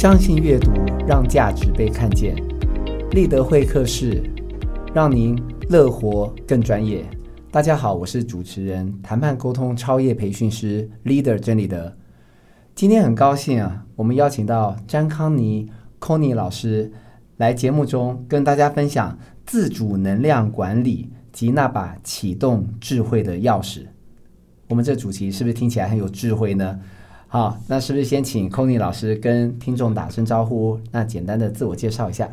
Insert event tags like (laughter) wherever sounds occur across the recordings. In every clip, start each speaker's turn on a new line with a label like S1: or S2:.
S1: 相信阅读，让价值被看见。立德会客室，让您乐活更专业。大家好，我是主持人、谈判沟通超业培训师 Leader 真理德。今天很高兴啊，我们邀请到詹康尼 Conny 老师来节目中跟大家分享自主能量管理及那把启动智慧的钥匙。我们这主题是不是听起来很有智慧呢？好，那是不是先请 Conny 老师跟听众打声招呼？那简单的自我介绍一下。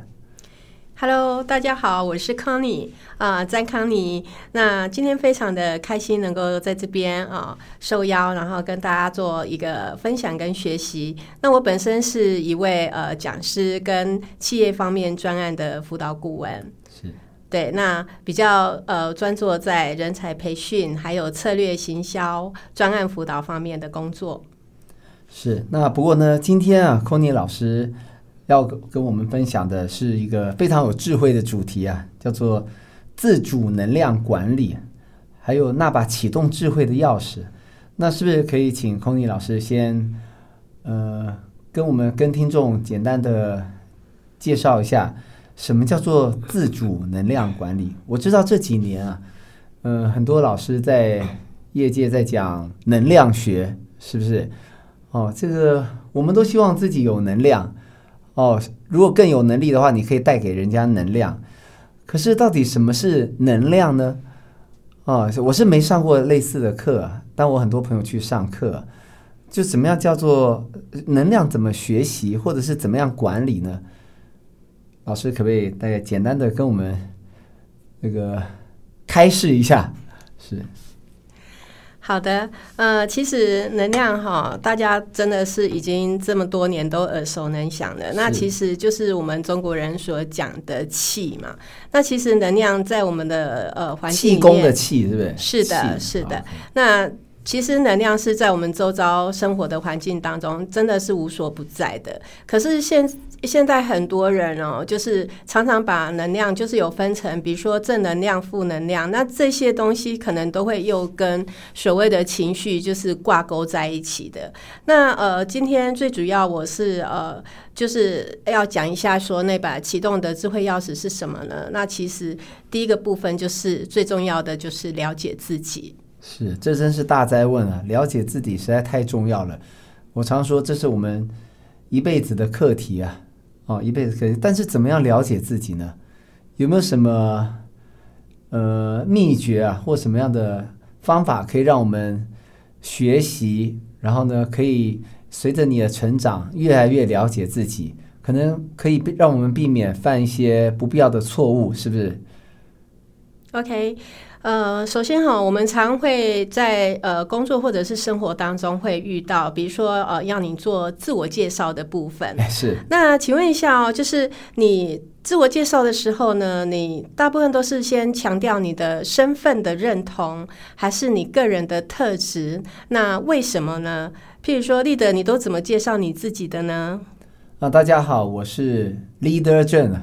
S2: Hello，大家好，我是康妮啊，詹康妮。那今天非常的开心能够在这边啊受邀，然后跟大家做一个分享跟学习。那我本身是一位呃讲师跟企业方面专案的辅导顾问。
S1: 是
S2: 对，那比较呃专注在人才培训，还有策略行销、专案辅导方面的工作。
S1: 是，那不过呢，今天啊，Cony 老师要跟我们分享的是一个非常有智慧的主题啊，叫做自主能量管理，还有那把启动智慧的钥匙。那是不是可以请空尼老师先呃跟我们跟听众简单的介绍一下，什么叫做自主能量管理？我知道这几年啊，呃，很多老师在业界在讲能量学，是不是？哦，这个我们都希望自己有能量哦。如果更有能力的话，你可以带给人家能量。可是到底什么是能量呢？哦，我是没上过类似的课，但我很多朋友去上课，就怎么样叫做能量怎么学习，或者是怎么样管理呢？老师可不可以大概简单的跟我们那个开示一下？是。
S2: 好的，呃，其实能量哈，大家真的是已经这么多年都耳熟能详的。那其实就是我们中国人所讲的气嘛。那其实能量在我们的呃环境
S1: 气功的气，是不是？
S2: 是的，是的。那其实能量是在我们周遭生活的环境当中，真的是无所不在的。可是现现在很多人哦，就是常常把能量就是有分成，比如说正能量、负能量，那这些东西可能都会又跟所谓的情绪就是挂钩在一起的。那呃，今天最主要我是呃，就是要讲一下说那把启动的智慧钥匙是什么呢？那其实第一个部分就是最重要的就是了解自己。
S1: 是，这真是大灾问啊！了解自己实在太重要了。我常说，这是我们一辈子的课题啊！哦，一辈子可以。但是，怎么样了解自己呢？有没有什么呃秘诀啊，或什么样的方法可以让我们学习？然后呢，可以随着你的成长，越来越了解自己，可能可以让我们避免犯一些不必要的错误，是不是
S2: ？OK。呃，首先哈，我们常会在呃工作或者是生活当中会遇到，比如说呃，要你做自我介绍的部分。
S1: 是。
S2: 那请问一下哦，就是你自我介绍的时候呢，你大部分都是先强调你的身份的认同，还是你个人的特质？那为什么呢？譬如说，立德，你都怎么介绍你自己的呢？
S1: 啊，大家好，我是 Leader 郑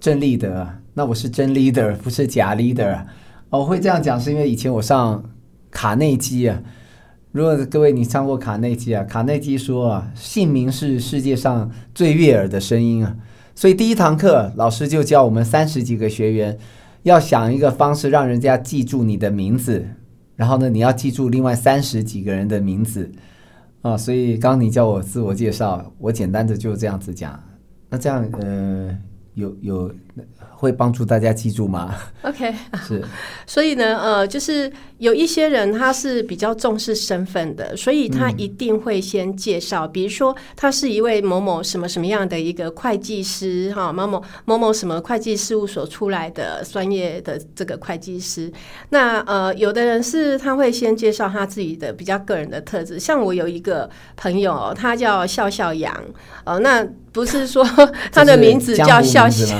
S1: 郑立德。那我是真 Leader，不是假 Leader。我会这样讲，是因为以前我上卡内基啊。如果各位你上过卡内基啊，卡内基说啊，姓名是世界上最悦耳的声音啊。所以第一堂课，老师就教我们三十几个学员要想一个方式，让人家记住你的名字。然后呢，你要记住另外三十几个人的名字啊。所以刚你叫我自我介绍，我简单的就这样子讲。那这样呃，有有。会帮助大家记住吗
S2: ？OK，(laughs)
S1: 是，
S2: 所以呢，呃，就是有一些人他是比较重视身份的，所以他一定会先介绍，比如说他是一位某某什么什么样的一个会计师，哈，某某某某什么会计事务所出来的专业的这个会计师。那呃，有的人是他会先介绍他自己的比较个人的特质，像我有一个朋友，他叫笑笑杨，呃，那不是说 (laughs) 他的名字叫笑笑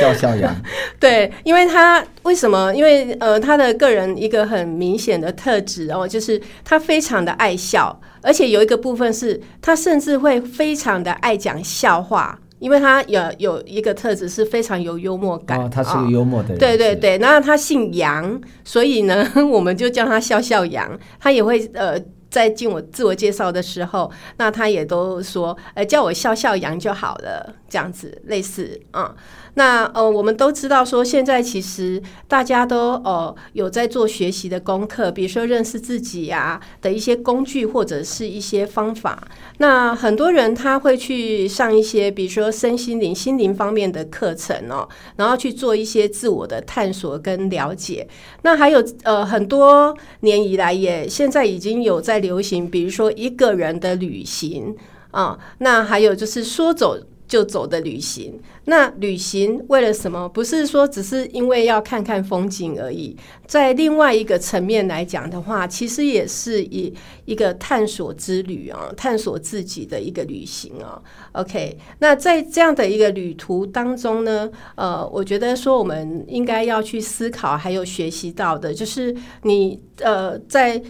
S1: 笑笑杨。(laughs)
S2: 对，因为他为什么？因为呃，他的个人一个很明显的特质哦，就是他非常的爱笑，而且有一个部分是他甚至会非常的爱讲笑话，因为他有有一个特质是非常有幽默感。
S1: 哦，他是个幽默的人。
S2: 对对对，然后他姓杨，所以呢，(laughs) 我们就叫他笑笑杨。他也会呃。在进我自我介绍的时候，那他也都说，呃，叫我笑笑羊就好了，这样子类似嗯。那呃，我们都知道说，现在其实大家都呃有在做学习的功课，比如说认识自己呀的一些工具或者是一些方法。那很多人他会去上一些，比如说身心灵、心灵方面的课程哦，然后去做一些自我的探索跟了解。那还有呃，很多年以来也现在已经有在流行，比如说一个人的旅行啊，那还有就是说走。就走的旅行，那旅行为了什么？不是说只是因为要看看风景而已。在另外一个层面来讲的话，其实也是以一个探索之旅啊，探索自己的一个旅行啊。OK，那在这样的一个旅途当中呢，呃，我觉得说我们应该要去思考，还有学习到的，就是你呃在。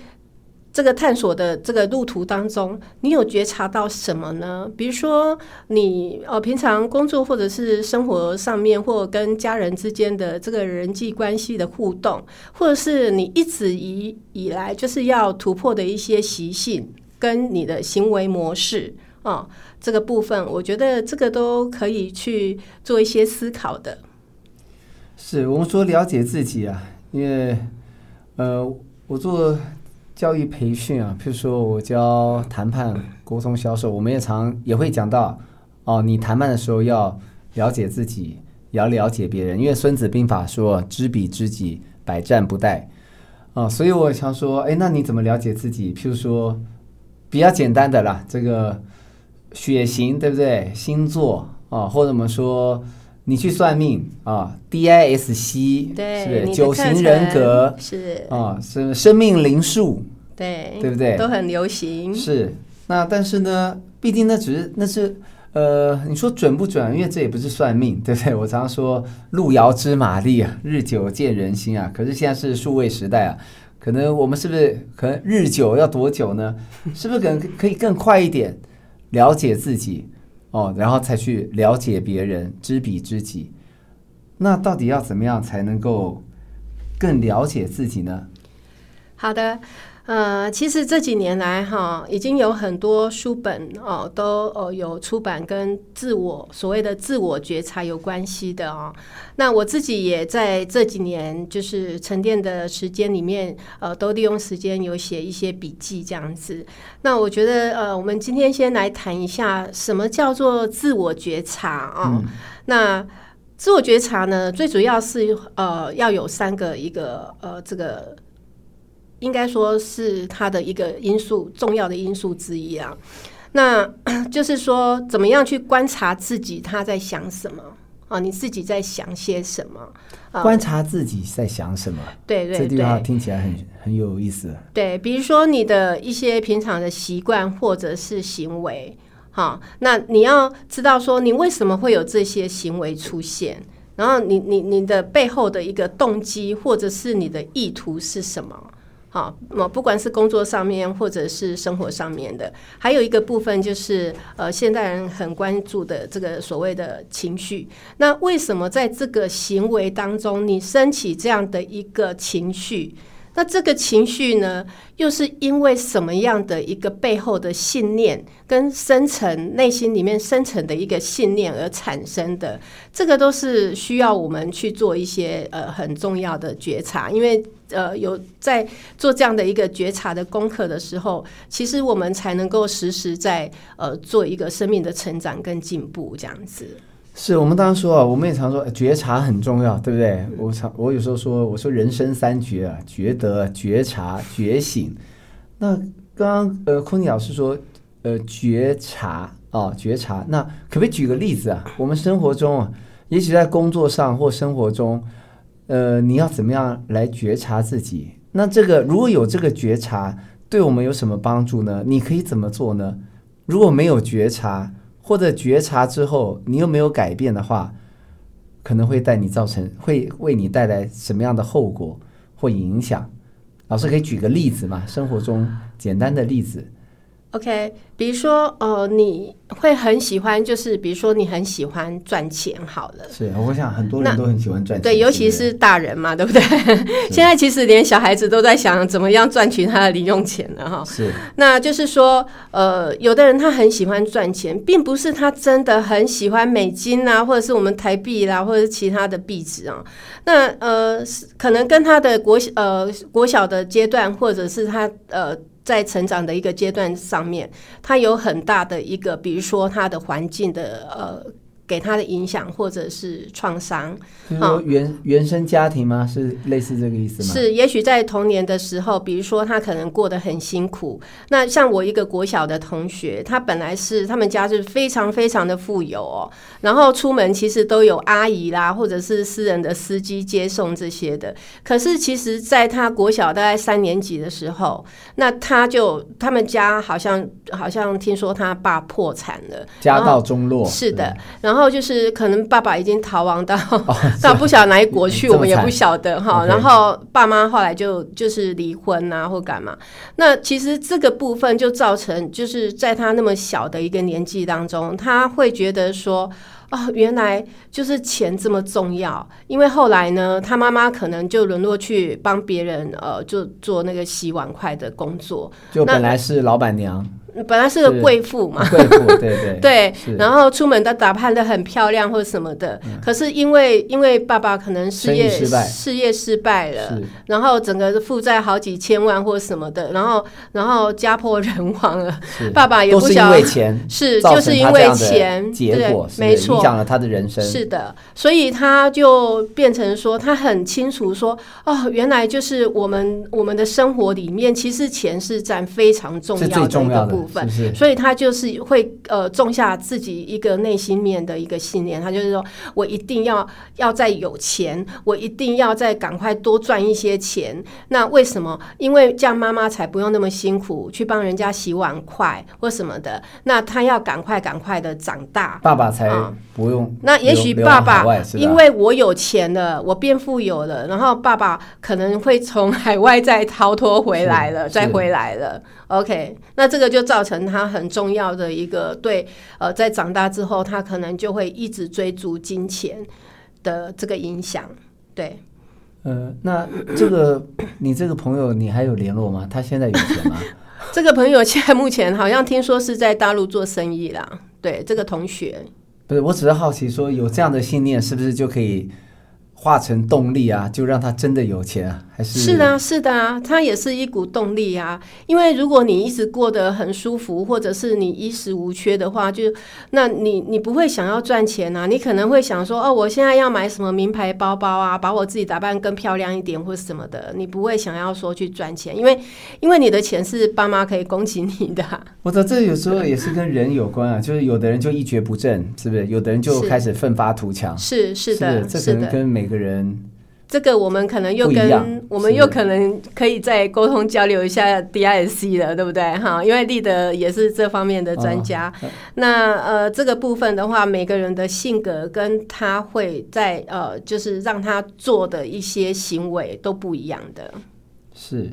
S2: 这个探索的这个路途当中，你有觉察到什么呢？比如说，你呃平常工作或者是生活上面，或跟家人之间的这个人际关系的互动，或者是你一直以以来就是要突破的一些习性跟你的行为模式啊，这个部分，我觉得这个都可以去做一些思考的。
S1: 是我们说了解自己啊，因为呃，我做。教育培训啊，譬如说我教谈判、沟通、销售，我们也常也会讲到哦，你谈判的时候要了解自己，要了解别人，因为《孙子兵法》说“知彼知己，百战不殆”啊，所以我想说，哎，那你怎么了解自己？譬如说比较简单的啦，这个血型对不对？星座啊，或者我们说。你去算命啊，DISC
S2: 对，
S1: 九型人格
S2: 是
S1: 啊，是生命灵数，
S2: 对
S1: 对不对？
S2: 都很流行。
S1: 是那但是呢，毕竟那只是那是呃，你说准不准？因为这也不是算命，对不对？我常常说路遥知马力啊，日久见人心啊。可是现在是数位时代啊，可能我们是不是可能日久要多久呢？是不是可能可以更快一点了解自己？哦，然后才去了解别人，知彼知己。那到底要怎么样才能够更了解自己呢？
S2: 好的。呃，其实这几年来哈，已经有很多书本哦，都哦有出版跟自我所谓的自我觉察有关系的哦。那我自己也在这几年就是沉淀的时间里面，呃，都利用时间有写一些笔记这样子。那我觉得呃，我们今天先来谈一下什么叫做自我觉察啊？那自我觉察呢，最主要是呃要有三个一个呃这个。应该说是它的一个因素，重要的因素之一啊。那 (clears throat) 就是说，怎么样去观察自己他在想什么啊？你自己在想些什么？
S1: 观察自己在想什么？
S2: 对对，
S1: 这句话听起来很很有意思。
S2: 对，比如说你的一些平常的习惯或者是行为，哈，那你要知道说，你为什么会有这些行为出现？然后你你你的背后的一个动机或者是你的意图是什么？好，那不管是工作上面或者是生活上面的，还有一个部分就是呃，现代人很关注的这个所谓的情绪。那为什么在这个行为当中，你升起这样的一个情绪？那这个情绪呢，又是因为什么样的一个背后的信念，跟深层内心里面深层的一个信念而产生的？这个都是需要我们去做一些呃很重要的觉察，因为呃有在做这样的一个觉察的功课的时候，其实我们才能够实时在呃做一个生命的成长跟进步这样子。
S1: 是我们当然说啊，我们也常说觉察很重要，对不对？我常我有时候说，我说人生三觉啊，觉得、觉察、觉醒。那刚刚呃，空尼老师说，呃，觉察啊，觉察。那可不可以举个例子啊？我们生活中啊，也许在工作上或生活中，呃，你要怎么样来觉察自己？那这个如果有这个觉察，对我们有什么帮助呢？你可以怎么做呢？如果没有觉察？或者觉察之后，你又没有改变的话，可能会带你造成，会为你带来什么样的后果或影响？老师可以举个例子吗？生活中简单的例子。
S2: OK，比如说，呃，你会很喜欢，就是比如说你很喜欢赚钱，好了，
S1: 是，我想很多人都很喜欢赚钱，
S2: 对，尤其是大人嘛，(laughs) 对不对？现在其实连小孩子都在想怎么样赚取他的零用钱了，哈。
S1: 是，
S2: 那就是说，呃，有的人他很喜欢赚钱，并不是他真的很喜欢美金啊，或者是我们台币啦，或者是其他的币值啊。那呃，可能跟他的国呃国小的阶段，或者是他呃。在成长的一个阶段上面，他有很大的一个，比如说他的环境的呃。给他的影响或者是创伤，
S1: 说原原生家庭吗？是类似这个意思吗？
S2: 是，也许在童年的时候，比如说他可能过得很辛苦。那像我一个国小的同学，他本来是他们家是非常非常的富有哦，然后出门其实都有阿姨啦，或者是私人的司机接送这些的。可是其实在他国小大概三年级的时候，那他就他们家好像好像听说他爸破产了，
S1: 家道中落。
S2: 是的，然后。就是可能爸爸已经逃亡到 (laughs) 到不晓得哪一国去，我们也不晓得哈。然后爸妈后来就就是离婚啊，或干嘛。那其实这个部分就造成，就是在他那么小的一个年纪当中，他会觉得说，哦，原来就是钱这么重要。因为后来呢，他妈妈可能就沦落去帮别人呃，就做那个洗碗筷的工作。
S1: 就本来是老板娘。
S2: 本来是个贵妇嘛，
S1: 贵妇对对。(laughs)
S2: 对，然后出门都打扮的很漂亮或者什么的，可是因为因为爸爸可能事业事业失败了，然后整个负债好几千万或什么的，然后然后家破人亡了，爸爸也不
S1: 想因为钱
S2: 是就是因为钱
S1: 结果
S2: 没错。
S1: 影响了他的人生，
S2: 是的，所以他就变成说他很清楚说哦，原来就是我们我们的生活里面其实钱是占非常重要的一个部。部分，所以他就是会呃种下自己一个内心面的一个信念，他就是说我一定要要再有钱，我一定要再赶快多赚一些钱。那为什么？因为这样妈妈才不用那么辛苦去帮人家洗碗筷或什么的。那他要赶快赶快的长大，
S1: 爸爸才不用。
S2: 那也许爸爸因为我有钱了，我变富有了，然后爸爸可能会从海外再逃脱回来了，再回来了。OK，那这个就造成他很重要的一个对，呃，在长大之后，他可能就会一直追逐金钱的这个影响。对，
S1: 呃，那这个你这个朋友，你还有联络吗？他现在有钱吗？(laughs)
S2: 这个朋友现在目前好像听说是在大陆做生意啦。对，这个同学，
S1: 不是，我只是好奇，说有这样的信念，是不是就可以？化成动力啊，就让他真的有钱啊，还是
S2: 是的，是的啊，它也是一股动力啊。因为如果你一直过得很舒服，或者是你衣食无缺的话，就那你你不会想要赚钱啊。你可能会想说，哦，我现在要买什么名牌包包啊，把我自己打扮更漂亮一点，或什么的。你不会想要说去赚钱，因为因为你的钱是爸妈可以供给你的。
S1: 我的这有时候也是跟人有关啊，就是有的人就一蹶不振，是不是？有的人就开始奋发图强，
S2: 是是的，
S1: 这可能跟每个。人，
S2: 这个我们可能又跟我们又可能可以再沟通交流一下 DISC 了，对不对？哈，因为立德也是这方面的专家。那呃，这个部分的话，每个人的性格跟他会在呃，就是让他做的一些行为都不一样的。
S1: 是，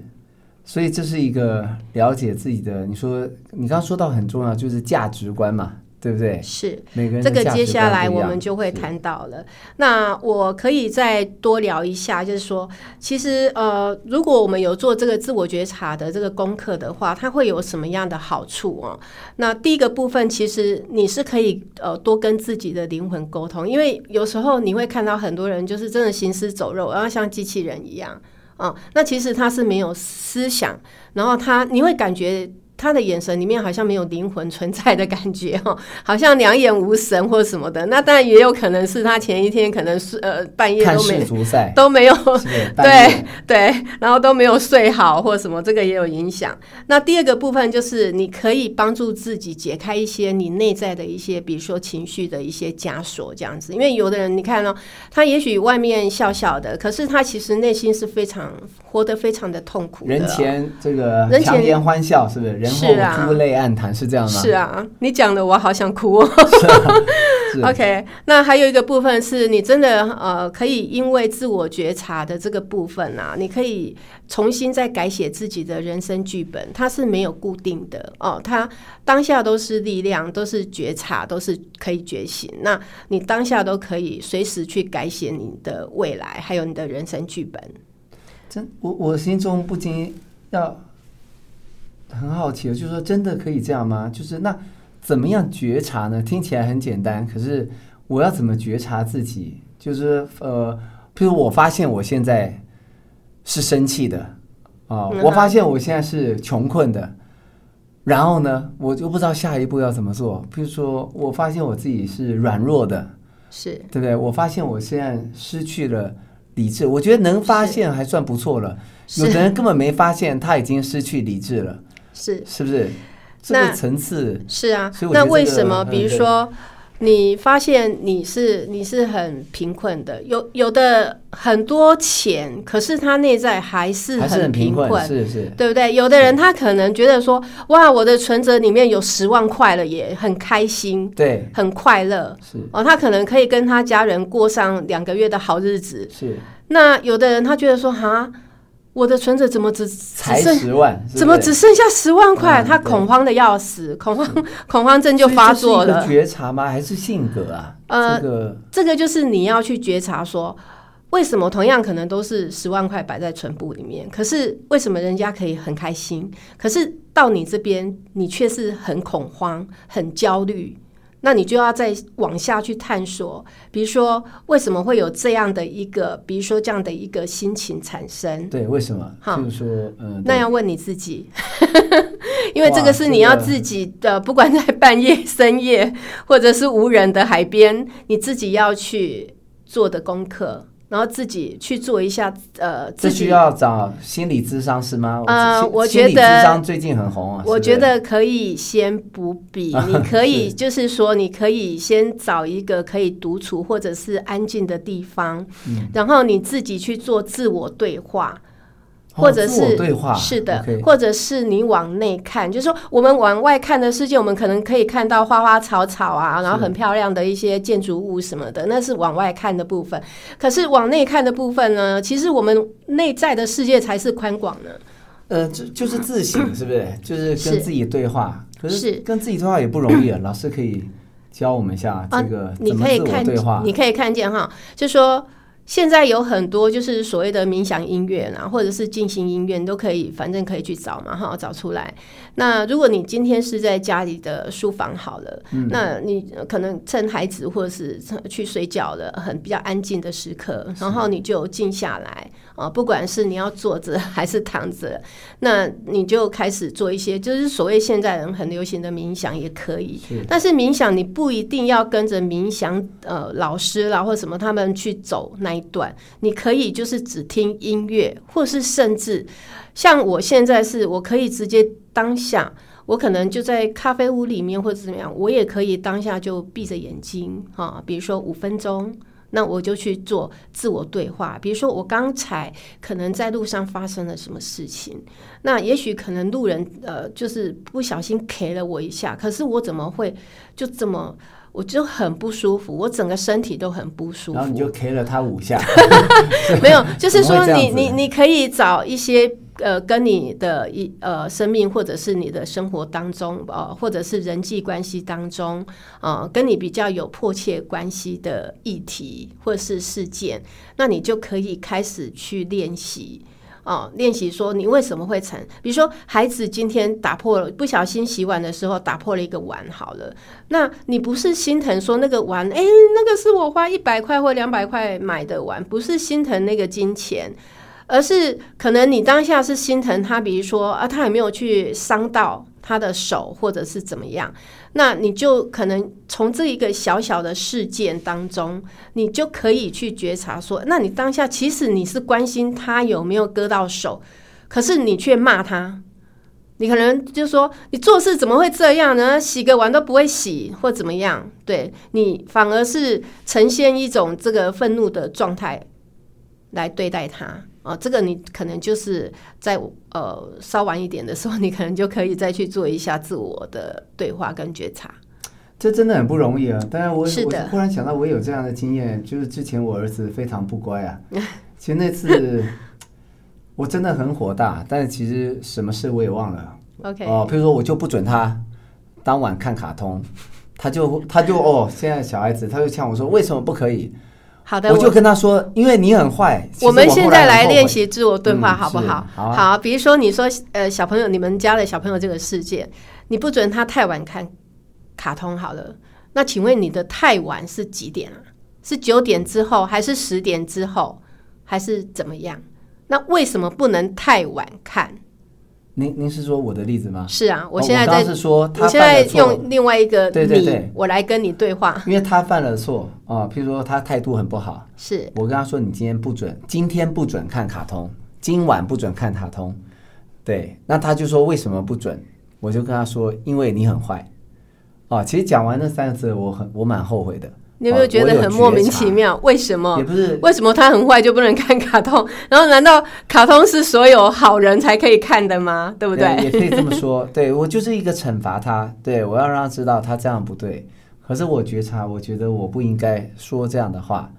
S1: 所以这是一个了解自己的。你说，你刚刚说到很重要，就是价值观嘛。对不对？
S2: 是，
S1: 这
S2: 个接下来我们就会谈到了。那我可以再多聊一下，就是说，其实呃，如果我们有做这个自我觉察的这个功课的话，它会有什么样的好处哦？那第一个部分，其实你是可以呃多跟自己的灵魂沟通，因为有时候你会看到很多人就是真的行尸走肉，然后像机器人一样啊。那其实他是没有思想，然后他你会感觉。他的眼神里面好像没有灵魂存在的感觉哦，好像两眼无神或什么的。那当然也有可能是他前一天可能是呃半夜都没都没有对对，然后都没有睡好或什么，这个也有影响。那第二个部分就是你可以帮助自己解开一些你内在的一些，比如说情绪的一些枷锁这样子。因为有的人你看哦，他也许外面笑笑的，可是他其实内心是非常活得非常的痛苦。
S1: 人前这个强颜欢笑，是不是人？
S2: 是啊，
S1: 珠泪暗谈是这样吗？
S2: 是啊，你讲的我好想哭。
S1: 是 (laughs)
S2: OK，那还有一个部分是你真的呃，可以因为自我觉察的这个部分啊，你可以重新再改写自己的人生剧本，它是没有固定的哦，它当下都是力量，都是觉察，都是可以觉醒。那你当下都可以随时去改写你的未来，还有你的人生剧本。
S1: 真，我我心中不禁要很好奇，就是说，真的可以这样吗？就是那怎么样觉察呢？听起来很简单，可是我要怎么觉察自己？就是呃，譬如我发现我现在是生气的啊、
S2: 嗯
S1: 我发现我现在是穷困的，然后呢，我就不知道下一步要怎么做。譬如说我发现我自己是软弱的，
S2: 是
S1: 对不对？我发现我现在失去了理智，我觉得能发现还算不错了。有的人根本没发现他已经失去理智了，
S2: 是
S1: 是不是？这
S2: 那
S1: 个层次
S2: 是啊那为什么？
S1: 嗯
S2: 比如说，你发现你是你是很贫困的，有有的很多钱，可是他内在还是
S1: 很贫
S2: 贫
S1: 困，是是，
S2: 对不对？有的人他可能觉得说，哇，我的存折里面有十万块了，也很开心，
S1: 对，
S2: 很快乐
S1: 是
S2: 哦，他可能可以跟他家人过上两个月的好日子。
S1: 是，
S2: 那有的人他觉得说，哈，我的存折怎么只只
S1: 才
S2: 剩
S1: 十万，是是
S2: 怎么只剩下十万块？他恐慌的要死，恐慌 (laughs) 恐慌症就发作了
S1: 是。觉察吗？还是性格啊？
S2: 呃
S1: 这个
S2: 这个就是你要去觉察说，为什么同样可能都是十万块摆在存部里面，可是为什么人家可以很开心，可是到你这边你却是很恐慌、很焦虑？那你就要再往下去探索，比如说为什么会有这样的一个，比如说这样的一个心情产生？
S1: 对，为什么？
S2: 哈
S1: 就是说，嗯，
S2: 那要问你自己，(laughs) 因为这个是你要自己的，不管在半夜、深夜，或者是无人的海边，你自己要去做的功课，然后自己去做一下，呃，自己。
S1: 这需要找心理咨商是吗？
S2: 呃我觉得
S1: 咨商最近很红啊。
S2: 我觉得可以先不比，(laughs) 你可以就是说，你可以先找一个可以独处或者是安静的地方，
S1: 嗯
S2: 然后你自己去做自我对话。
S1: 哦
S2: 或者是
S1: 对话
S2: 是的或者是你往内看，就是说我们往外看的世界，我们可能可以看到花花草草啊，然后很漂亮的一些建筑物什么的，那是往外看的部分。可是往内看的部分呢，其实我们内在的世界才是宽广的。
S1: 呃，就就是自省，是不是？(coughs) 就是
S2: 是
S1: 跟自己对话。可是
S2: 是
S1: 跟自己对话也不容易啊。老师可以教我们一下
S2: 啊
S1: 这个
S2: 你可以看
S1: 对话，。
S2: 你可以看见哈，就说现在有很多就是所谓的冥想音乐啦，或者是进行音乐，你都可以，反正可以去找嘛哈，找出来。那如果你今天是在家里的书房好了，
S1: 嗯。
S2: 那你可能趁孩子或者是去睡觉了，很比较安静的时刻，然后你就静下来啊，不管是你要坐着还是躺着，那你就开始做一些，就是所谓现在人很流行的冥想也可以。
S1: 是。
S2: 但是冥想你不一定要跟着冥想呃老师啦或什么他们去走那一段，你可以就是只听音乐，或是甚至像我现在是我可以直接当下。我可能就在咖啡屋里面或者怎么样，我也可以当下就闭着眼睛哈，比如说五分钟，那我就去做自我对话。比如说我刚才可能在路上发生了什么事情，那也许可能路人呃就是不小心 K 了我一下，可是我怎么会就这么我就很不舒服，我整个身体都很不舒服。
S1: 然后你就 K 了他五下，(laughs)
S2: 没有，就是说你你你可以找一些呃跟你的一呃生命或者是你的生活当中呃或者是人际关系当中呃跟你比较有迫切关系的议题或是事件，那你就可以开始去练习。哦，练习说你为什么会成，比如说孩子今天打破了，不小心洗碗的时候打破了一个碗，好了，那你不是心疼说那个碗，诶，那个是我花一百块或两百块买的碗，不是心疼那个金钱，而是可能你当下是心疼他，比如说啊，他有没有去伤到他的手，或者是怎么样，那你就可能从这一个小小的事件当中，你就可以去觉察说，那你当下其实你是关心他有没有割到手，可是你却骂他。你可能就说你做事怎么会这样呢？洗个碗都不会洗，或怎么样？对你反而是呈现一种这个愤怒的状态来对待他啊、这个你可能就是在呃稍晚一点的时候，你可能就可以再去做一下自我的对话跟觉察。
S1: 这真的很不容易啊！当然我，
S2: 是
S1: 我忽然想到，我有这样的经验，就是之前我儿子非常不乖啊。(laughs) 其实那次 (laughs) 我真的很火大，但是其实什么事我也忘了。
S2: OK，
S1: 哦，譬如说我就不准他当晚看卡通，他就他就哦，现在小孩子他就呛我说为什么不可以？
S2: 好的，
S1: 我就跟他说，因为你很坏。
S2: 我们现在来练习自我对话，
S1: 嗯
S2: 好不好？
S1: 好啊
S2: 比如说你说呃小朋友，你们家的小朋友这个世界，你不准他太晚看卡通好了。那请问你的太晚是几点啊？是九点之后，还是十点之后，还是怎么样？那为什么不能太晚看？
S1: 您您是说我的例子吗？
S2: 是啊，
S1: 哦
S2: 我现在在，
S1: 刚刚是说他
S2: 我现在
S1: 犯了错，
S2: 用另外一个
S1: 对对对
S2: 你，我来跟你对话。
S1: 因为他犯了错啊，譬如说他态度很不好，
S2: 是
S1: 我跟他说你今天不准，今天不准看卡通，今晚不准看卡通。对，那他就说为什么不准？我就跟他说，因为你很坏。啊，其实讲完那三个字，我很我蛮后悔的。
S2: 你有没有觉得很莫名其妙？为什么
S1: 也？不是
S2: 为什么他很坏就不能看卡通？然后难道卡通是所有好人才可以看的吗？对不对？
S1: 也可以这么说。(laughs) 对我就是一个惩罚他，对我要让他知道他这样不对。可是我觉察，我觉得我不应该说这样的话。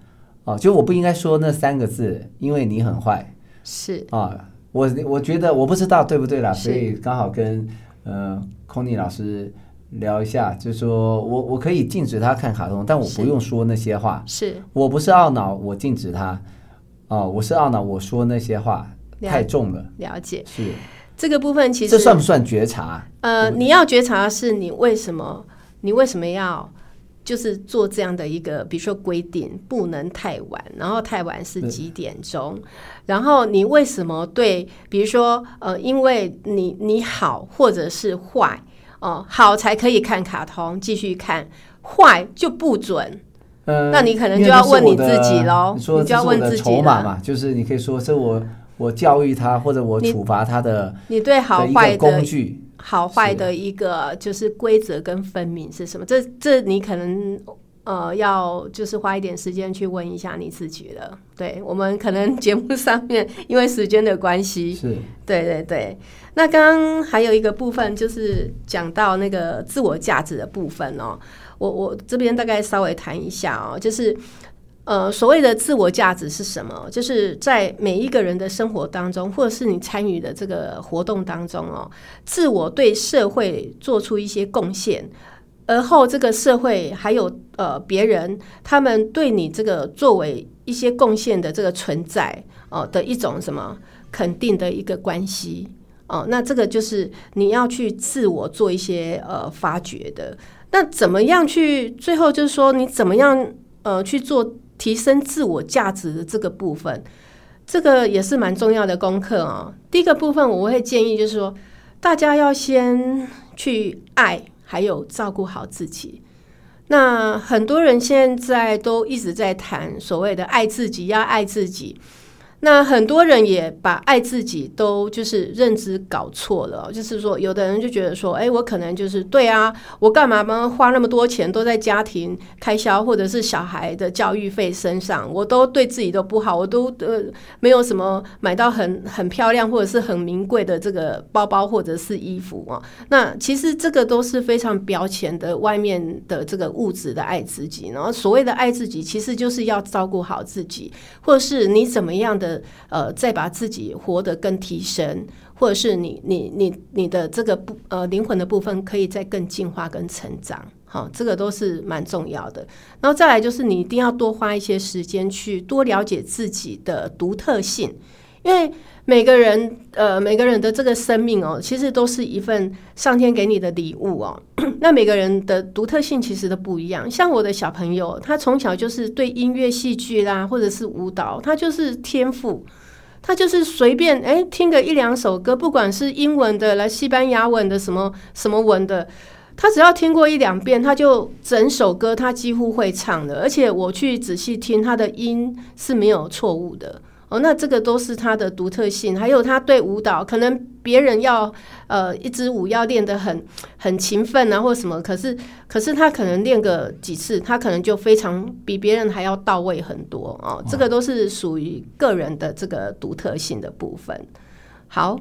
S1: 哦，就我不应该说那三个字，因为你很坏
S2: 是
S1: 啊。我我觉得我不知道对不对啦，所以刚好跟呃空尼老师聊一下，就说我我可以禁止他看卡通，但我不用说那些话。
S2: 是，
S1: 我不是懊恼我禁止他，哦，我是懊恼我说那些话太重了。
S2: 了解。
S1: 是，
S2: 这个部分其实
S1: 这算不算觉察？
S2: 呃，你要觉察的是你为什么，你为什么要就是做这样的一个，比如说规定不能太晚，然后太晚是几点钟，然后你为什么对，比如说呃，因为你你好或者是坏哦、好才可以看卡通继续看，坏就不准。
S1: 呃，
S2: 那你可能就要问你自己喽
S1: 你说
S2: 就要问自己了
S1: 筹码嘛，就是你可以说是我我教育他或者我处罚他的
S2: 你对好坏的
S1: 个工具。
S2: 好坏的一个就是规则跟分明是什么？这这你可能呃要就是花一点时间去问一下你自己了。对我们可能节目上面因为时间的关系，(laughs)
S1: 是
S2: 对对对。那刚刚还有一个部分就是讲到那个自我价值的部分哦，我我这边大概稍微谈一下哦，就是。呃，所谓的自我价值是什么？就是在每一个人的生活当中，或者是你参与的这个活动当中哦，自我对社会做出一些贡献，而后这个社会还有呃别人，他们对你这个作为一些贡献的这个存在哦、的一种什么肯定的一个关系哦、那这个就是你要去自我做一些呃发掘的。那怎么样去最后就是说你怎么样呃去做提升自我价值的这个部分？这个也是蛮重要的功课哦。第一个部分，我会建议就是说，大家要先去爱，还有照顾好自己。那很多人现在都一直在谈所谓的爱自己，要爱自己。那很多人也把爱自己都就是认知搞错了，就是说，有的人就觉得说，哎，我可能就是对啊，我干嘛嘛花那么多钱都在家庭开销或者是小孩的教育费身上，我都对自己都不好，我都呃没有什么买到很很漂亮或者是很名贵的这个包包或者是衣服啊。那其实这个都是非常标签的外面的这个物质的爱自己，然后所谓的爱自己，其实就是要照顾好自己，或者是你怎么样的呃，再把自己活得更提升，或者是你你你你的这个部呃灵魂的部分可以再更进化跟成长，好，这个都是蛮重要的。然后再来就是你一定要多花一些时间去多了解自己的独特性，因为每个人呃每个人的这个生命哦，其实都是一份上天给你的礼物哦。(clears throat) 那每个人的独特性其实都不一样。像我的小朋友，他从小就是对音乐、戏剧啦，或者是舞蹈，他就是天赋。他就是随便哎听个一两首歌，不管是英文的、来西班牙文的、什么什么文的，他只要听过一两遍，他就整首歌他几乎会唱的。而且我去仔细听，他的音是没有错误的。哦，那这个都是他的独特性，还有他对舞蹈，可能别人要呃一支舞要练得很很勤奋啊，或什么，可是可是他可能练个几次，他可能就非常比别人还要到位很多哦，这个都是属于个人的这个独特性的部分。好，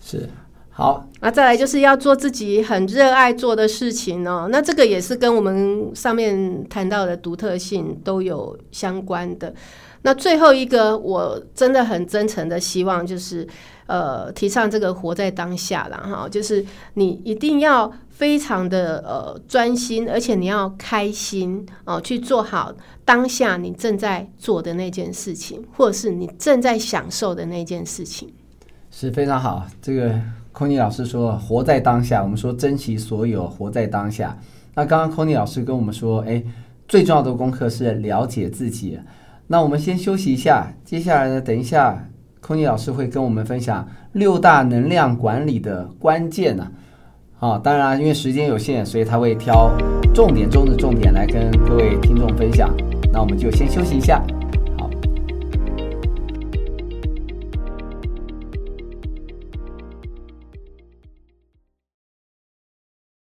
S1: 是好，
S2: 那再来就是要做自己很热爱做的事情哦。那这个也是跟我们上面谈到的独特性都有相关的。那最后一个，我真的很真诚的希望就是，呃，提倡这个活在当下了哈，就是你一定要非常的呃专心，而且你要开心哦，去做好当下你正在做的那件事情，或者是你正在享受的那件事情，
S1: 是非常好。这个。空尼老师说：“活在当下。”我们说珍惜所有，活在当下。那刚刚空尼老师跟我们说：“哎，最重要的功课是了解自己。”那我们先休息一下，接下来呢，等一下空尼老师会跟我们分享六大能量管理的关键呢。啊，当然因为时间有限，所以他会挑重点中的重点来跟各位听众分享。那我们就先休息一下。